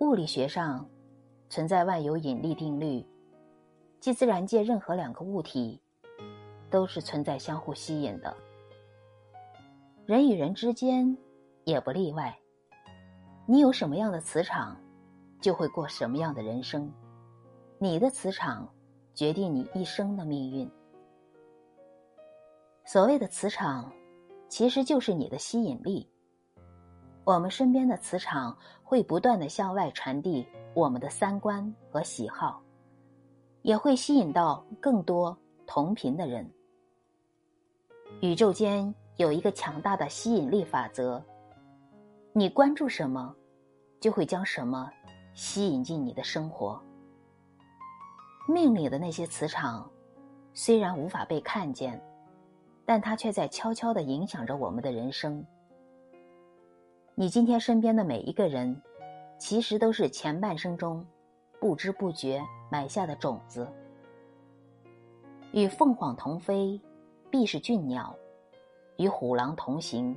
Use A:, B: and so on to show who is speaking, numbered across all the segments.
A: 物理学上存在万有引力定律，即自然界任何两个物体都是存在相互吸引的。人与人之间也不例外。你有什么样的磁场，就会过什么样的人生。你的磁场决定你一生的命运。所谓的磁场，其实就是你的吸引力。我们身边的磁场会不断的向外传递我们的三观和喜好，也会吸引到更多同频的人。宇宙间有一个强大的吸引力法则，你关注什么，就会将什么吸引进你的生活。命里的那些磁场，虽然无法被看见。但它却在悄悄的影响着我们的人生。你今天身边的每一个人，其实都是前半生中不知不觉埋下的种子。与凤凰同飞，必是俊鸟；与虎狼同行，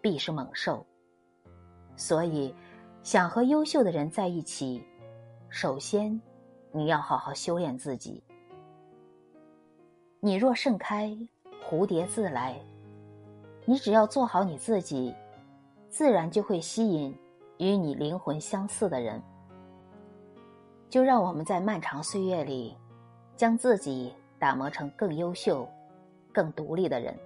A: 必是猛兽。所以，想和优秀的人在一起，首先你要好好修炼自己。你若盛开。蝴蝶自来，你只要做好你自己，自然就会吸引与你灵魂相似的人。就让我们在漫长岁月里，将自己打磨成更优秀、更独立的人。